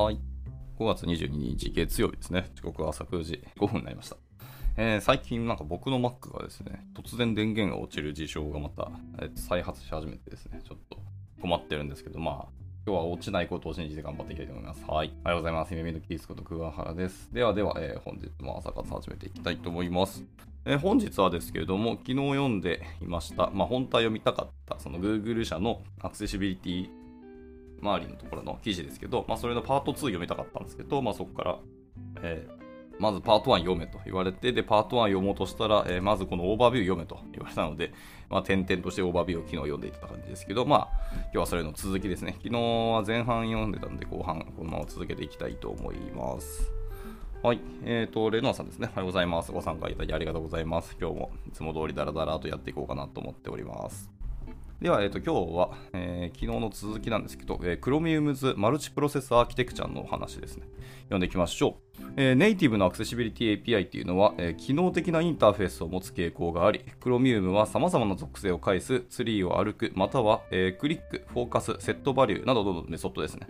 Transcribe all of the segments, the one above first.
はい。5月22日月曜日ですね。時刻は朝9時5分になりました。えー最近なんか僕の Mac がですね、突然電源が落ちる事象がまた、えー再発し始めてですね、ちょっと困ってるんですけど、まあ、今日は落ちないことを信じて頑張っていきたいと思います。はい。おはようございます。夢見のキースこと桑原です。ではでは、えー本日も朝活始めていきたいと思います。えー本日はですけれども、昨日読んでいました、まあ、本体読みたかった、その Google 社のアクセシビリティ周りのところの記事ですけど、まあ、それのパート2読みたかったんですけど、まあ、そこから、えーまずパート1読めと言われて、で、パート1読もうとしたら、えーまずこのオーバービュー読めと言われたので、まあ、点々としてオーバービューを昨日読んでいた感じですけど、まあ、今日はそれの続きですね。昨日は前半読んでたんで、後半、このまま続けていきたいと思います。はい。えっ、と、レノアさんですね。おはようございます。ご参加いただきありがとうございます。今日もいつも通りダラダラとやっていこうかなと思っております。では、えー、と今日は、えー昨日の続きなんですけど、えー、Chromium's マルチプロセスアーキテクチャのお話ですね。読んでいきましょう。えーネイティブのアクセシビリティ API っていうのは、えー機能的なインターフェースを持つ傾向があり、Chromium は様々な属性を介すツリーを歩く、または、えークリック、フォーカス、 set value などのメソッドですね。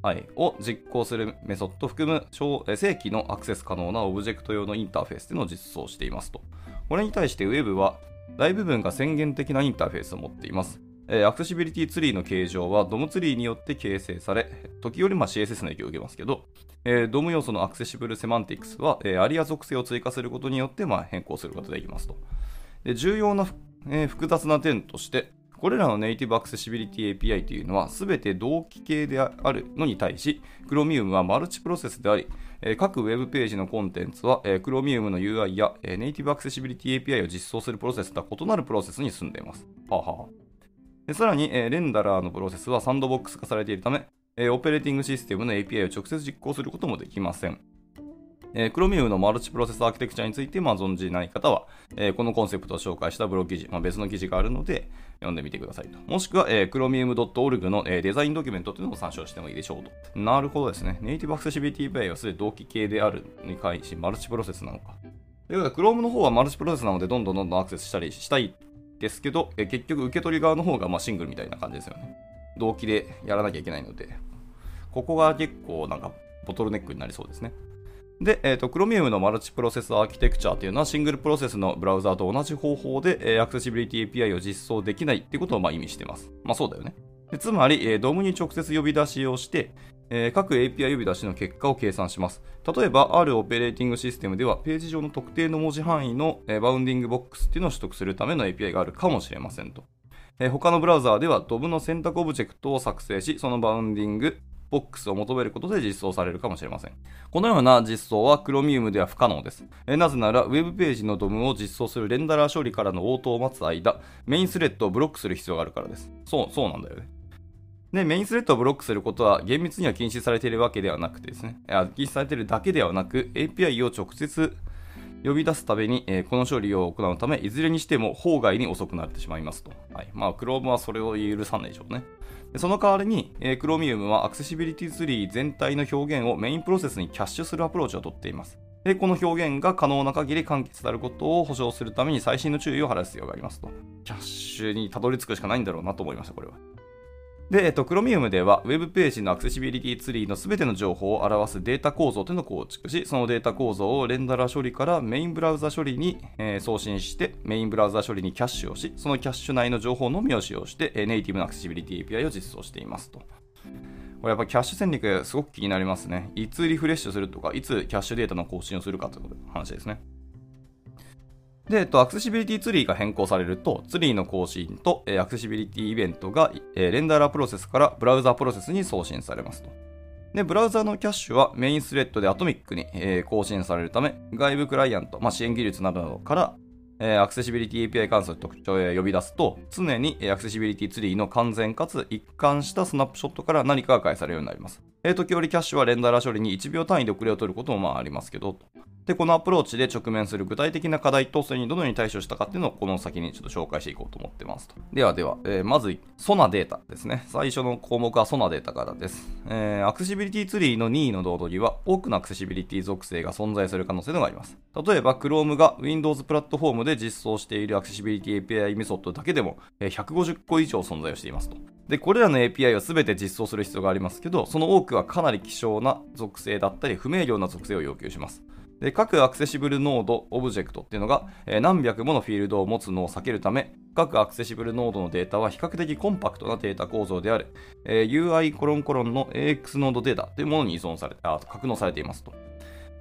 はい、を実行するメソッドを含む正規のアクセス可能なオブジェクト用のインターフェースというの実装していますと。これに対して Web は大部分が宣言的なインターフェースを持っています。えーアクセシビリティツリーの形状は DOM ツリーによって形成され、時折まあ CSS の影響を受けますけど、えー DOM 要素のアクセシブルセマンティクスは、えーアリア属性を追加することによってまあ変更することができますと。で重要な、えー複雑な点として、これらのネイティブアクセシビリティ API というのは全て同期系であるのに対し、Chromium はマルチプロセスであり、各ウェブページのコンテンツは、Chromium の UI や、ネイティブアクセシビリティ API を実装するプロセスとは異なるプロセスに住んでいます。はあはでさらに、えレンダラーのプロセスはサンドボックス化されているため、えオペレーティングシステムの API を直接実行することもできません。えー、Chromium のマルチプロセスアーキテクチャについて、まあ、存じない方は、えーこのコンセプトを紹介したブログ記事、まあ、別の記事があるので、読んでみてくださいと。もしくは、えー chromium.org の、えーデザインドキュメントというのを参照してもいいでしょうと。なるほどですね。ネイティブアクセシビリティ API はすでに同期系であるに対し、マルチプロセスなのか。ということで、Chrome の方はマルチプロセスなので、どんどんどんどんアクセスしたりしたいですけど、えー結局受け取り側の方がまあシングルみたいな感じですよね。同期でやらなきゃいけないので、ここが結構なんかボトルネックになりそうですね。で、えー、と Chromium のマルチプロセスアーキテクチャというのはシングルプロセスのブラウザーと同じ方法で、えーアクセシビリティ API を実装できないっていうことをまあ意味しています。まあそうだよね。でつまり、えー、DOM に直接呼び出しをして、えー各 API 呼び出しの結果を計算します。例えば、あるオペレーティングシステムでは、ページ上の特定の文字範囲の、えー bounding box っていうのを取得するための API があるかもしれませんと。えー他のブラウザーでは DOM の選択オブジェクトを作成し、その bounding box を求めることで実装されるかもしれません。このような実装は Chromium では不可能です。えなぜなら、ウェブページの DOM を実装するレンダラー処理からの応答を待つ間、メインスレッドをブロックする必要があるからです。そう、そうなんだよね。で、メインスレッドをブロックすることは厳密には禁止されているわけではなくてですね、禁止されているだけではなく、API を直接呼び出すために、えーこの処理を行うため、いずれにしても法外に遅くなってしまいますと。はい。まあ、Chrome はそれを許さないでしょうね。その代わりに、えー Chromium はアクセシビリティツリー全体の表現をメインプロセスにキャッシュするアプローチをとっています。で、この表現が可能な限り簡潔であることを保証するために最新の注意を払う必要がありますと。キャッシュにたどり着くしかないんだろうなと思いました、これは。で、えっと、Chromium では、ウェブページのアクセシビリティツリーのすべての情報を表すデータ構造というのを構築し、そのデータ構造をレンダラ処理からメインブラウザ処理に、えー送信して、メインブラウザ処理にキャッシュをし、そのキャッシュ内の情報のみを使用して、えーネイティブなアクセシビリティ API を実装していますと。これやっぱキャッシュ戦略すごく気になりますね。いつリフレッシュするとか、いつキャッシュデータの更新をするかという話ですね。で、えっと、アクセシビリティツリーが変更されると、ツリーの更新と、えーアクセシビリティイベントが、えーレンダラープロセスからブラウザープロセスに送信されますと。で、ブラウザーのキャッシュはメインスレッドでアトミックに、えー更新されるため、外部クライアント、まあ、支援技術などから、えーアクセシビリティ API 関数の特定を呼び出すと、常にえーアクセシビリティツリーの完全かつ一貫したスナップショットから何かが返されるようになります。時折キャッシュはレンダラー処理に1秒単位で遅れを取ることもまあありますけど、で、このアプローチで直面する具体的な課題と、それにどのように対処したかっていうのをこの先にちょっと紹介していこうと思ってますと。ではでは、えーまず、疎なデータですね。最初の項目は疎なデータからです。えーアクセシビリティツリーの任意のノードには多くのアクセシビリティ属性が存在する可能性があります。例えば、Chrome が Windows プラットフォームで実装しているアクセシビリティ API メソッドだけでも、えー150個以上存在をしていますと。で、これらの API は全て実装する必要がありますけど、その多くはかなり希少な属性だったり、不明瞭な属性を要求します。で各アクセシブルノード、オブジェクトっていうのが、えー、何百ものフィールドを持つのを避けるため、各アクセシブルノードのデータは比較的コンパクトなデータ構造である、えー、UI コロンコロンの AX ノードデータというものに依存されあ格納されていますと。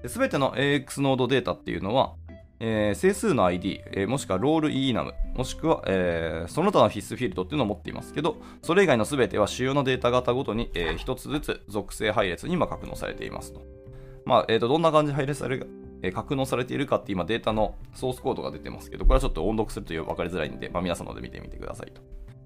すべての AX ノードデータっていうのは、えー、整数の ID、えー、もしくはロール enum、もしくは、えー、その他の必須フィールドっていうのを持っていますけど、それ以外のすべては主要なデータ型ごとに、えー、1つずつ属性配列に今格納されていますと。まあ、えーと、どんな感じで配列されるえ、格納されているかって今データのソースコードが出てますけど、これはちょっと音読するという分かりづらいんで、まあ、皆さんので見てみてくださいと。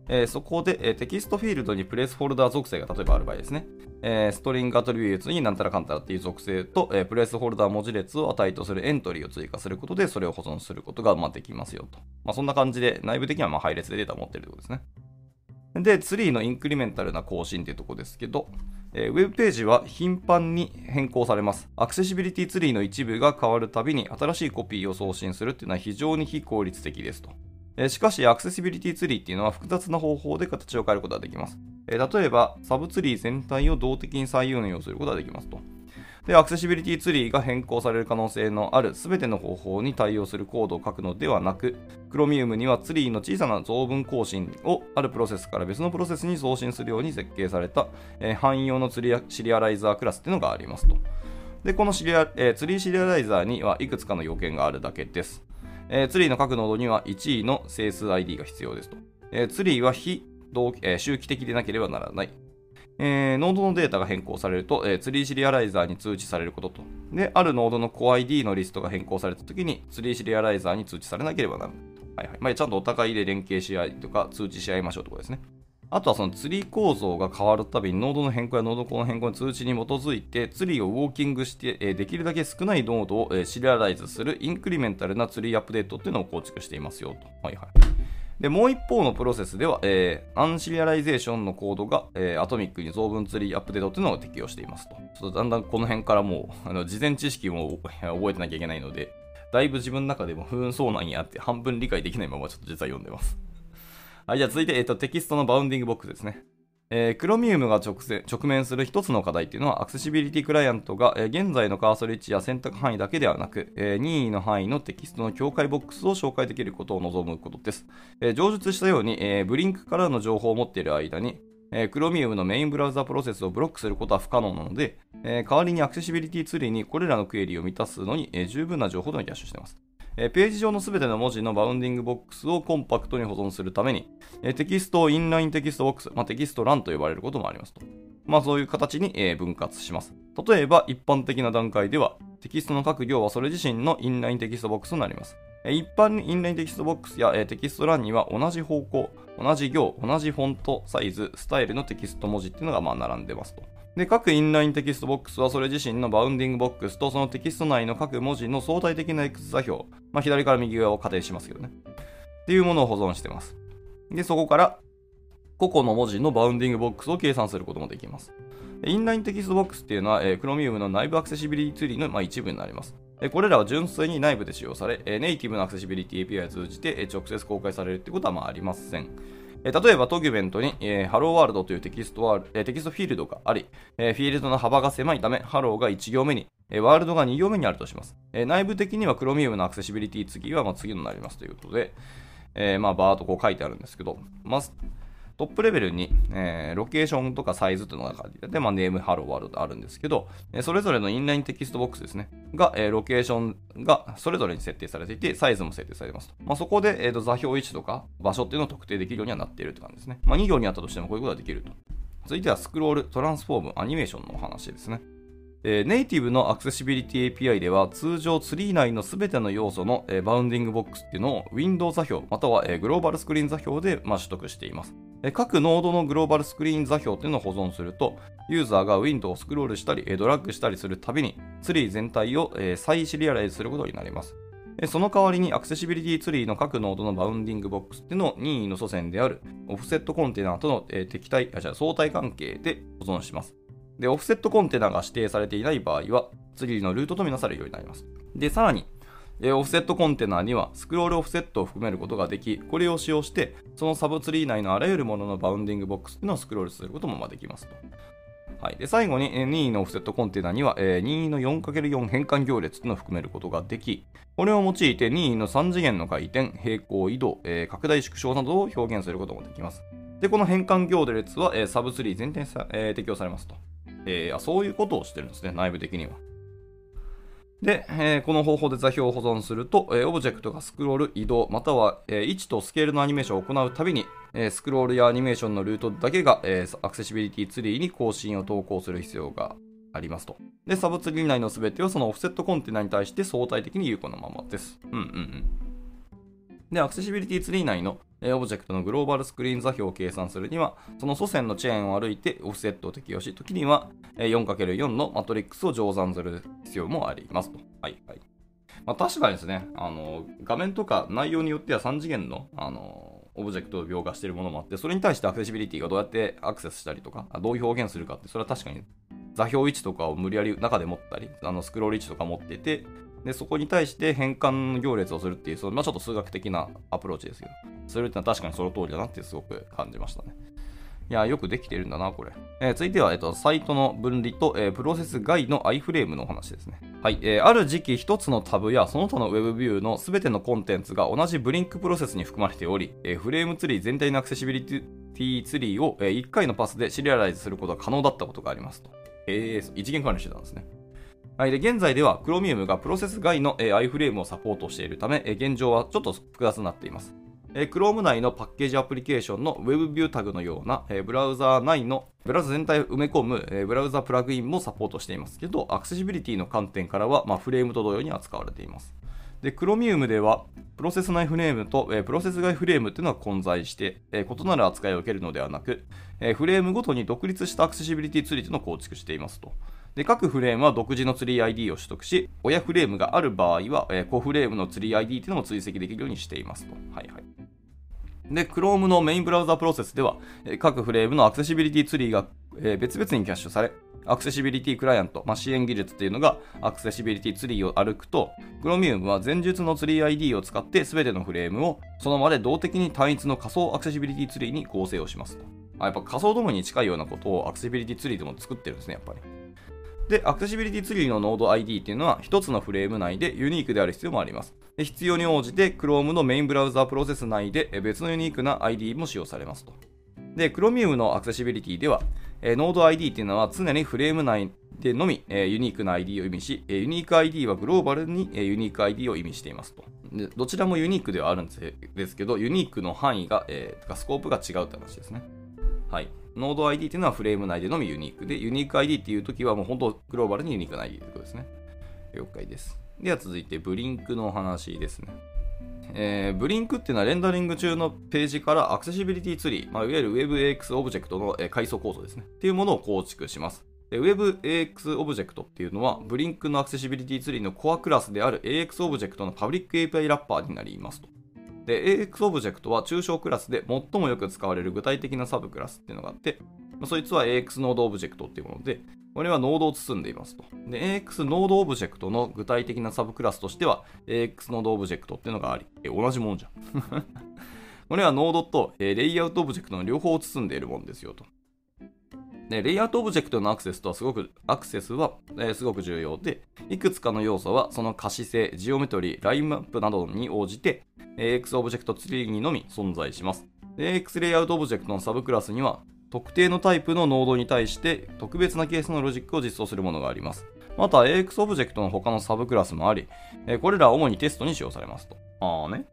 えー、そこで、えー、テキストフィールドにプレースホルダー属性が例えばある場合ですね。えー、 string attributes になんたらかんたらっていう属性と、えプレースホルダー文字列を値とするエントリーを追加することで、それを保存することが、まあ、できますよと。まあ、そんな感じで、内部的にはま配列でデータを持っているということですね。で、ツリーの incremental な更新っていうところですけど、えー、ウェブページは頻繁に変更されます。アクセシビリティツリーの一部が変わるたびに新しいコピーを送信するっていうのは非常に非効率的ですと。え、しかし、アクセシビリティツリーっていうのは複雑な方法で形を変えることができます。え、例えば、サブツリー全体を動的に再運用することができますと。で、アクセシビリティツリーが変更される可能性のある全ての方法に対応するコードを書くのではなく、Chromium にはツリーの小さな増分更新をあるプロセスから別のプロセスに送信するように設計された、えー、汎用の tree serializer クラスっていうのがありますと。で、このシリア、えー、 tree serializer にはいくつかの要件があるだけです。えー、ツリーの各ノードには一意の整数 ID が必要ですと。えー、ツリーは非同、えー、周期的でなければならない。えー、ノードのデータが変更されると、えー、 tree serializer に通知されることと。で、あるノードの CoreID のリストが変更されたときに、 tree serializer に通知されなければならない。はいはい。まあ、ちゃんとお互いで連携し合いとか通知し合いましょうということですね。あとはそのツリー構造が変わるたびにノードの変更やノード子の変更の通知に基づいてツリーをウォーキングして、できるだけ少ないノードを、シリアライズする incremental な tree update っていうのを構築していますよと。はいはい。で、もう一方のプロセスでは、えー、 unserialization のコードが、えー、アトミックに増分 tree update というのを適用していますと。ちょっとだんだんこの辺からもう、あの事前知識も覚えてなきゃいけないので、だいぶ自分の中でも、ふーん、そうなんやって半分理解できないままちょっと実は読んでます。はい、じゃあ続いて、えっ、と、テキストの bounding box ですね。えー、 Chromium が直直面する一つの課題っていうのは、アクセシビリティクライアントが、えー、現在のカーソル位置や選択範囲だけではなく、えー、任意の範囲のテキストの境界ボックスを照会できることを望むことです。えー、上述したように、えー、 Blink からの情報を待っている間に、えー、 Chromium のメインブラウザプロセスをブロックすることは不可能なので、えー、代わりにアクセシビリティツリーにこれらのクエリを満たすのに、えー、十分な情報をキャッシュしています。えページ上のすべての文字の bounding box をコンパクトに保存するために、えテキストを inline text box、まあ、テキスト欄と呼ばれることもありますと。まあそういう形に、え分割します。例えば一般的な段階では、テキストの各行はそれ自身の inline text box になります。一般に inline text box やテキスト欄には同じ方向、同じ行、同じフォント、サイズ、スタイルのテキスト文字っていうのがまあ並んでますと。で、各 inline text box はそれ自身の bounding box とそのテキスト内の各文字の相対的な X 座標、まあ、左から右側を仮定しますけどね。っていうものを保存してます。で、そこから個々の文字の bounding box を計算することもできます。 inline text box っていうのは、えー、Chromium の内部アクセシビリティツリーの、まあ、一部になります。これらは純粋に内部で使用され、ネイティブのアクセシビリティ API を通じて直接公開されるってことはまあありません。例えば、ドキュメントに、えー、 Hello World というテキストワール、え、テキストフィールドがあり、え、フィールドの幅が狭いため、ハローが1行目に、え World が2行目にあるとします。え内部的には Chromium のアクセシビリティツリーはまあ次になりますということで、えまあ、バーっとこう書いてあるんですけど、まず、トップレベルに、えー、ロケーションとかサイズというのが書いてあって、まあ、ネーム、 Hello、World あるんですけど、えそれぞれの inline text box ですね、が、えー、ロケーションがそれぞれに設定されていて、サイズも設定されますと。まあ、そこで、えーと、座標位置とか場所っていうのを特定できるようにはなっているって感じですね。まあ、2行にあったとしてもこういうことができると。続いてはスクロール、トランスフォーム、アニメーションのお話ですね。ネイティブのアクセシビリティ API では通常ツリー内の全ての要素の、 bounding box っていうのを Window 座標または、グローバルスクリーン座標で、取得しています。各ノードのグローバルスクリーン座標っていうのを保存すると、ユーザーがウィンドウをスクロールしたり、ドラッグしたりするたびに、ツリー全体を再シリアライズすることになります。その代わりにアクセシビリティツリーの各ノードの bounding box っていうのを任意の祖先である offset container との敵対、あ、じゃ相対関係で保存します。で、 offset container が指定されていない場合は、ツリーのルートとみなされるようになります。で、さらに、え offset container にはスクロールオフセットを含めることができ、これを使用して、そのサブツリー内のあらゆるものの bounding box っていうのをスクロールすることもできますと。はい、で最後に任意の offset container には、えー、任意の 4×4 変換行列というのを含めることができ、これを用いて任意の3次元の回転、平行移動、えー、拡大縮小などを表現することもできます。で、この変換行列は、えー、サブツリー全体に、えー、適用されますと。えー、そういうことをしてるんですね、内部的には。で、えー、この方法で座標を保存すると、えー、オブジェクトがスクロール、移動、または、えー、位置とスケールのアニメーションを行うたびに、えスクロールやアニメーションのルートだけが、えアクセシビリティツリーに更新を投稿する必要がありますと。で、サブツリー内の全てはその offset container に対して相対的に有効なままです。うんうんうん。で、アクセシビリティツリー内のオブジェクトのグローバルスクリーン座標を計算するには、その祖先のチェーンを歩いてオフセットを適用し、時には 4×4 のマトリックスを乗算する必要もありますと。はいはい。まあ、確かにですね、あの、画面とか内容によっては3次元の、あの、オブジェクトを描画しているものもあって、それに対してアクセシビリティがどうやってアクセスしたりとか、どういう表現するかって、それは確かに座標位置とかを無理やり中で持ったり、あのスクロール位置とか持ってて、で、そこに対して変換行列をするっていう、そのまあ、ちょっと数学的なアプローチですけど、それってのは確かにその通りだなってすごく感じましたね。いや、よくできてるんだな、これ。えー、続いては、えっと、サイトの分離と、えー、プロセス外の iFrame のお話ですね。はい、えー、ある時期一つのタブやその他の Web ビューのすべてのコンテンツが同じ Blink プロセスに含まれており、えー、フレームツリー全体のアクセシビリティツリーを、えー、1回のパスでシリアライズすることが可能だったことがありますと。えー、一元管理してたんですね。はい、で現在では Chromium がプロセス外の、え、iFrame をサポートしているため、え、現状はちょっと複雑になっています。え、Chrome 内のパッケージアプリケーションの WebView タグのような、え、ブラウザー内のブラウザ全体を埋め込む、え、ブラウザプラグインもサポートしていますけど、アクセシビリティの観点からは、まあ、フレームと同様に扱われています。で、Chromium では、プロセス内フレームと、えー、プロセス外フレームっていうのは混在して、えー、異なる扱いを受けるのではなく、えー、フレームごとに独立したアクセシビリティツリーというのを構築していますと。で、各フレームは独自のツリー ID を取得し、親フレームがある場合は、えー、子フレームのツリー ID っていうのも追跡できるようにしていますと。はいはい。で、Chrome のメインブラウザプロセスでは、各フレームのアクセシビリティツリーが別々にキャッシュされ、アクセシビリティクライアント、まあ、支援技術っていうのがアクセシビリティツリーを歩くと、Chromium は前述のツリー ID を使って全てのフレームをその場で動的に単一の仮想アクセシビリティツリーに合成をしますと。あやっぱ仮想 DOM に近いようなことをアクセシビリティツリーでも作ってるんですね、やっぱり。で、アクセシビリティツリーのノード ID っていうのは1つのフレーム内でユニークである必要もあります。で必要に応じて Chrome のメインブラウザープロセス内で別のユニークな ID も使用されますと。で、Chromium のアクセシビリティでは、えノード ID っていうのは常にフレーム内でのみ、えユニークな ID を意味し、えユニーク ID はグローバルに、えユニーク ID を意味していますと。でどちらもユニークではあるんですけど、ユニークの範囲が、えー、スコープが違うって話ですね。はい。ノード ID っていうのはフレーム内でのみユニークで、ユニーク ID っていうときはもう本当グローバルにユニークな ID ということですね。了解です。では続いて Blink の話ですね。えー、 Blink っていうのはレンダリング中のページからアクセシビリティツリー、まあ、いわゆる WebAX オブジェクトの、え、階層構造ですね。っていうものを構築します。WebAX オブジェクトっていうのは、 Blink のアクセシビリティツリーのコアクラスである AX オブジェクトのパブリック API ラッパーになりますと。で、AX オブジェクトは抽象クラスで最もよく使われる具体的なサブクラスっていうのがあって、まあ、そいつは AX ノードオブジェクトっていうもので、これはノードを包んでいますと。で、AX ノードオブジェクトの具体的なサブクラスとしては、AX ノードオブジェクトっていうのがあり、え同じもんじゃん。これはノードと、えレイアウトオブジェクトの両方を包んでいるもんですよと。で、レイアウトオブジェクトのアクセスとはすごく、アクセスは、え、すごく重要で、いくつかの要素はその可視性、ジオメトリー、ラインマップなどに応じて、AX オブジェクトツリーにのみ存在します。AX レイアウトオブジェクトのサブクラスには、特定のタイプのノードに対して特別なケースのロジックを実装するものがあります。また AX オブジェクトの他のサブクラスもあり、これらは主にテストに使用されますと。ああね。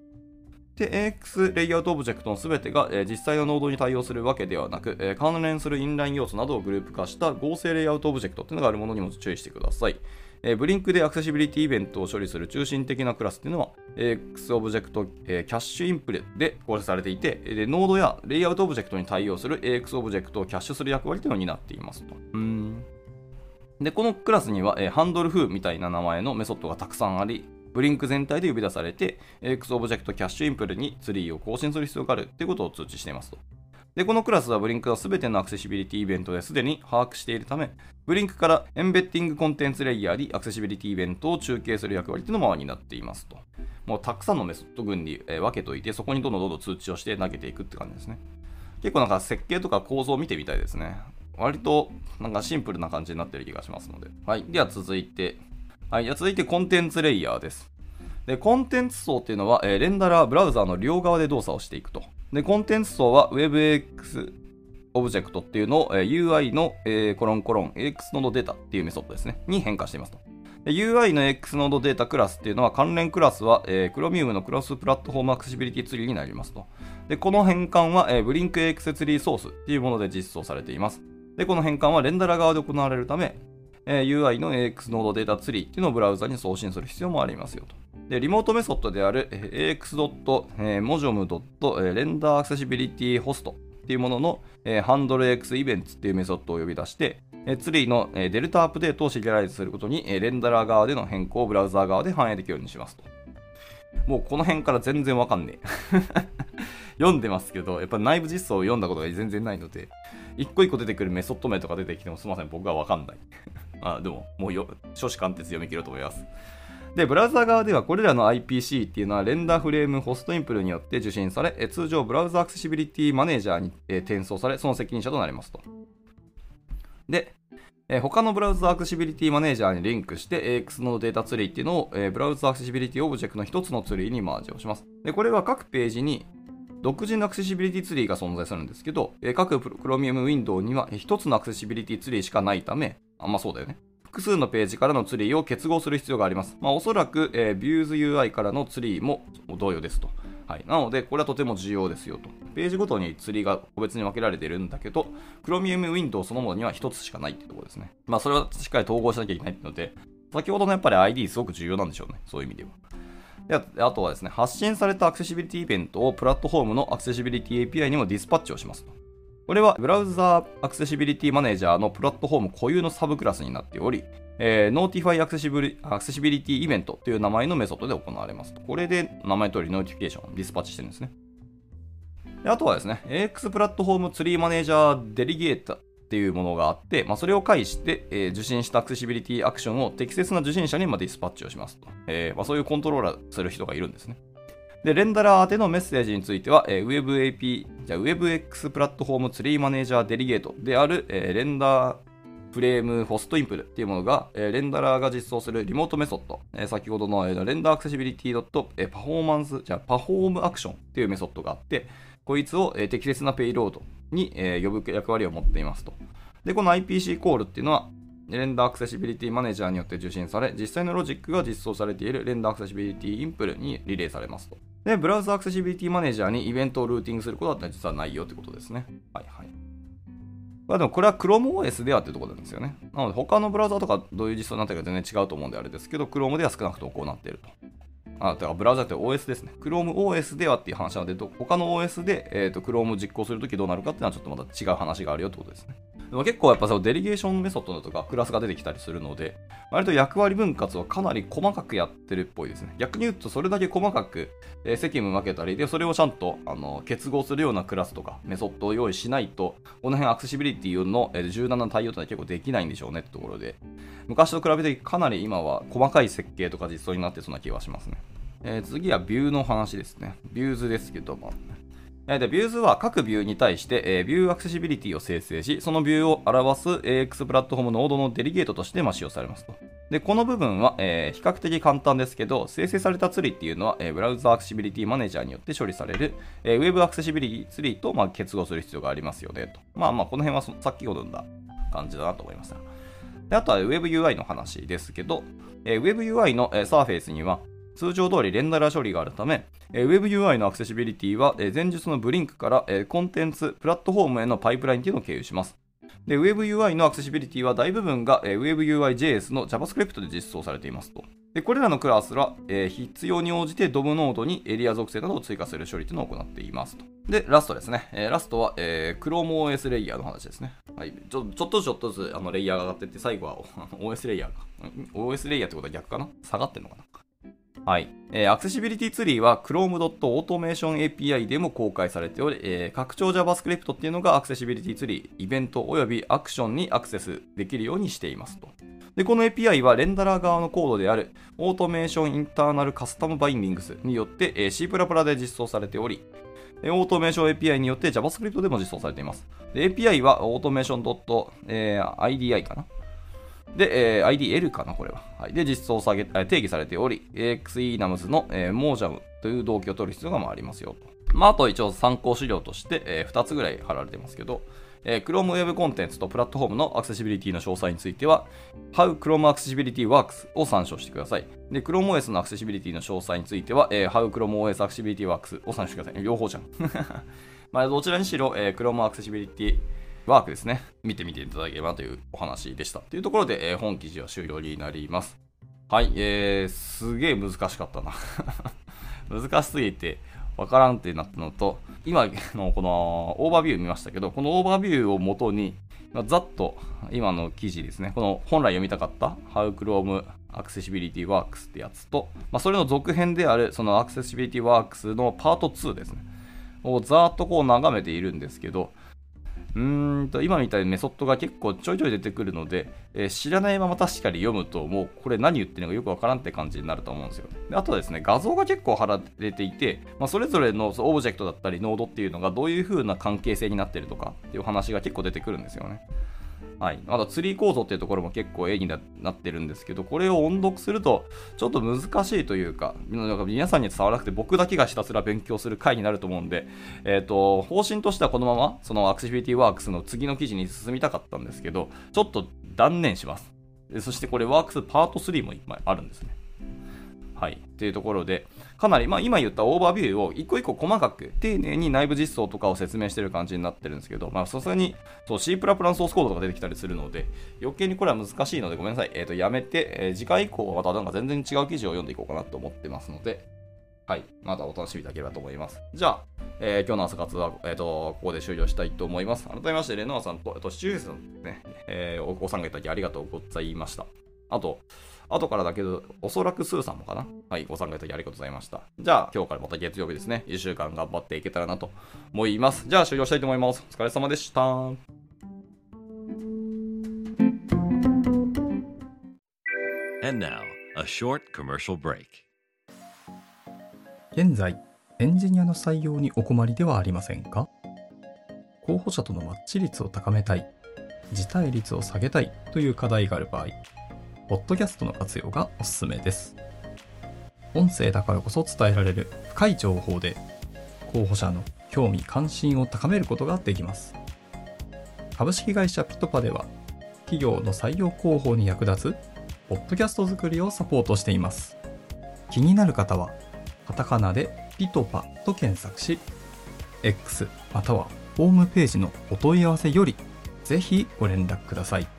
で、AX レイアウトオブジェクトの全てが、え、実際のノードに対応するわけではなく、え、関連するインライン要素などをグループ化した合成レイアウトオブジェクトというのがあるものにも注意してください。えー、 Blink でアクセシビリティイベントを処理する中心的なクラスというのは、AX オブジェクト、えー、キャッシュインプレで構成されていて、でノードやレイアウトオブジェクトに対応する AX オブジェクトをキャッシュする役割というのを担っていますと。うんで、このクラスには、えー、 HandleFoo みたいな名前のメソッドがたくさんあり、 Blink 全体で呼び出されて、X オブジェクトキャッシュインプルにツリーを更新する必要があるということを通知していますと。で、このクラスは Blink の全てのアクセシビリティイベントですでに把握しているため、ブリンクからエンベッティングコンテンツレイヤーにアクセシビリティイベントを中継する役割というのもになっていますと。もうたくさんのメソッド群に、分けといて、そこにどんどんどんどん通知をして投げていくって感じですね。結構なんか設計とか構造を見てみたいですね。割となんかシンプルな感じになってる気がしますので。はい。では続いて、はい。では続いてコンテンツレイヤーです。で、コンテンツ層っていうのは、えー、レンダラー、ブラウザーの両側で動作をしていくと。で、コンテンツ層は WebX オブジェクトっていうのを、えー、UI の、えー、コロンコロン AX ノードデータっていうメソッドですね。に変化していますと。UI の X ノードデータクラスっていうのは関連クラスは、えー、Chromium のクロスプラットフォームアクセシビリティツリーになりますと。で、この変換は、えー、BlinkAX ツリーソースっていうもので実装されています。で、この変換はレンダラ側で行われるため、えー、UI の AX ノードデータツリーっていうのをブラウザに送信する必要もありますよと。で、リモートメソッドである ax.mojom.renderAccessibilityHost っていうものの、 HandleAXEvents っていうメソッドを呼び出して、ツリーの、 delta update をシリアライズすることに、レンダラー側での変更をブラウザー側で反映できるようにしますと。もうこの辺から全然わかんねえ。読んでますけど、やっぱ内部実装を読んだことが全然ないので、一個一個出てくるメソッド名とか出てきてもすみません、僕はわかんない。あでも、もうよ、初志貫徹読み切ろうと思います。で、ブラウザ側ではこれらの IPC っていうのは RenderFrameHostImpl によって受信され、通常 BrowserAccessibilityManager に転送され、その責任者となりますと。で、え他の BrowserAccessibilityManager にリンクして AX のデータツリーっていうのを、え BrowserAccessibility オブジェクトの一つのツリーにマージをします。で、これは各ページに独自のアクセシビリティツリーが存在するんですけど、え各 Chromium ウィンドウには一つのアクセシビリティツリーしかないため、あんまそうだよね。複数のページからのツリーを結合する必要があります。まあ、おそらく、えー、Views UI からのツリーも同様ですと。はい、なので、これはとても重要ですよと。ページごとにツリーが個別に分けられているんだけど、Chromium Window そのものには1つしかないってところですね。まあ、それはしっかり統合しなきゃいけないので、先ほどのやっぱり ID すごく重要なんでしょうね。そういう意味では。であとはですね、発信されたアクセシビリティイベントをプラットフォームのアクセシビリティ API にもディスパッチをしますと。これは BrowserAccessibilityManager のプラットフォーム固有のサブクラスになっており、えー、Notify アクセシビリアクセシビリティイベントという名前のメソッドで行われます。これで名前通りノーティフィケーション、ディスパッチしてるんですね。であとはですね、AX プラットフォームツリーマネージャーデリゲータっていうものがあって、まあ、それを介して、えー、受信したアクセシビリティアクションを適切な受信者にまディスパッチをしますと。えーまあ、そういうコントローラーする人がいるんですね。で、レンダラー宛てのメッセージについては、えー、WebAP、じゃ WebX プラットフォームツリーマネージャーデリゲートである、えー、 RenderFrameHostImpl っていうものが、えー、レンダラーが実装するリモートメソッド、えー、先ほどの、えー、 RenderAccessibility えー、 performance、じゃ PerformAction っていうメソッドがあって、こいつを、えー、適切なペイロードに、えー、呼ぶ役割を持っていますと。で、この IPC コールっていうのは、 RenderAccessibilityManager によって受信され、実際のロジックが実装されている RenderAccessibilityImpl にリレーされますと。で、 BrowserAccessibilityManager にイベントをルーティングすることだったら実はないよってことですね。はいはい。まあでもこれは ChromeOS ではっていうところなんですよね。なので他のブラウザとかどういう実装になってるか全然違うと思うんであれですけど、Chrome では少なくともこうなっていると。あ、だからブラウザって OS ですね。ChromeOS ではっていう話なので、他の OS で、えーと、Chrome を実行するときどうなるかっていうのはちょっとまた違う話があるよってことですね。でも結構やっぱそのデリゲーションメソッドとかクラスが出てきたりするので、割と役割分割をかなり細かくやってるっぽいですね。逆に言うとそれだけ細かく、え、責務分けたり、で、それをちゃんとあの結合するようなクラスとかメソッドを用意しないと、この辺アクセシビリティの、え、柔軟な対応ってのは結構できないんでしょうねってところで、昔と比べてかなり今は細かい設計とか実装になってそうな気がしますね。えー、次はビューの話ですね。 Views ですけども、で、 Views は各ビューに対して、えー、 ViewAccessibility を生成し、そのビューを表す AX プラットフォームノードのデリゲートとして、ま使用されますと。で、この部分は、えー、比較的簡単ですけど、生成されたツリーっていうのは、えー、 BrowserAccessibilityManager によって処理される、えー、ウェブアクセシビリティツリーと、まあ、結合する必要がありますよねと。まあまあ、この辺はさっきほどの感じだなと思いました。であとは WebUI の話ですけど、え、WebUI の、えー、サーフェイスには、通常通りレンダラー処理があるため、え WebUI のアクセシビリティは、え前述の Blink から、えコンテンツ、プラットフォームへのパイプラインというのを経由します。で、WebUI のアクセシビリティは大部分が、え WebUI.js の JavaScript で実装されていますと。で、これらのクラスは、えー、必要に応じて DOM ノードにエリア属性などを追加する処理というのを行っていますと。で、ラストですね。えー、ラストは、えー、ChromeOS レイヤーの話ですね。はい。ちょちょっとずつちょっとずつあのレイヤーが上がっていって、最後は OS レイヤーが。OS レイヤーってことは逆かな？下がってんのかな？はい。えー、アクセシビリティツリーは Chrome.Automation API でも公開されており、えー、拡張 JavaScript っていうのがアクセシビリティツリー、イベント及びアクションにアクセスできるようにしていますと。で、この API はレンダラー側のコードである Automation Internal Custom Bindings によって、えー、C++ で実装されており、オートメーション API によって JavaScript でも実装されています。API は automation.idi かな？で、えー、IDL かな、これは。はい、で、実装下げ、定義されており、AXENAMS の、えー、モージャムという動機を取る必要がありますよと。まあ、あと一応参考資料として、えー、2つぐらい貼られてますけど、えー、Chrome Web コンテンツとプラットフォームのアクセシビリティの詳細については、How Chrome Accessibility Works を参照してください。で、ChromeOS のアクセシビリティの詳細については、えー、How ChromeOS Accessibility Works を参照してください。両方じゃん。まあ、どちらにしろ、えー、Chrome Accessibility ワークですね。見てみていただければというお話でした。というところで、えー、本記事は終了になります。はい、えー、すげえ難しかったな 難しすぎて、わからんってなったのと、今のこのオーバービュー見ましたけど、このオーバービューをもとに、ざっと今の記事ですね、この本来読みたかった How Chrome Accessibility Works ってやつと、まあ、それの続編であるその Accessibility Works のパート2ですね、をざっとこう眺めているんですけど、うーんと今みたいにメソッドが結構ちょいちょい出てくるので、えー、知らないまま確かに読むともうこれ何言ってるのかよくわからんって感じになると思うんですよ。であとはですね、画像が結構貼られていて、まあ、それぞれのオブジェクトだったりノードっていうのがどういう風な関係性になってるとかっていう話が結構出てくるんですよね。はい。あと、ツリー構造っていうところも結構絵になってるんですけど、これを音読すると、ちょっと難しいというか、皆さんに伝わらなくて僕だけがひたすら勉強する回になると思うんで、えっ、ー、と、方針としてはこのまま、その Accessibility Works の次の記事に進みたかったんですけど、ちょっと断念します。そしてこれ Works Part 3も今あるんですね。はい。っていうところで、かなり、まあ、今言ったオーバービューを一個一個細かく丁寧に内部実装とかを説明してる感じになってるんですけど、まあ、さすがにそう C++ ソースコードとか出てきたりするので、余計にこれは難しいのでごめんなさい。えっ、ー、と、やめて、えー、次回以降はまたなんか全然違う記事を読んでいこうかなと思ってますので、はい。またお楽しみいただければと思います。じゃあ、えー、今日の朝活は、えっ、ー、と、ここで終了したいと思います。改めまして、レノアさんと、えっと、シチュエーションね、えー、ご参加いただきありがとうございました。あと、後からだけど、おそらくスーさんもかな？はい、ご参加いただきありがとうございました。じゃあ、今日からまた月曜日ですね。1週間頑張っていけたらなと思います。じゃあ、終了したいと思います。お疲れ様でした。And now, a short commercial break. 現在、エンジニアの採用にお困りではありませんか？候補者とのマッチ率を高めたい、辞退率を下げたいという課題がある場合、ポッドキャストの活用がおすすめです。音声だからこそ伝えられる深い情報で、候補者の興味関心を高めることができます。株式会社ピトパでは、企業の採用広報に役立つ、ポッドキャスト作りをサポートしています。気になる方は、カタカナでピトパと検索し、X またはホームページのお問い合わせより、ぜひご連絡ください。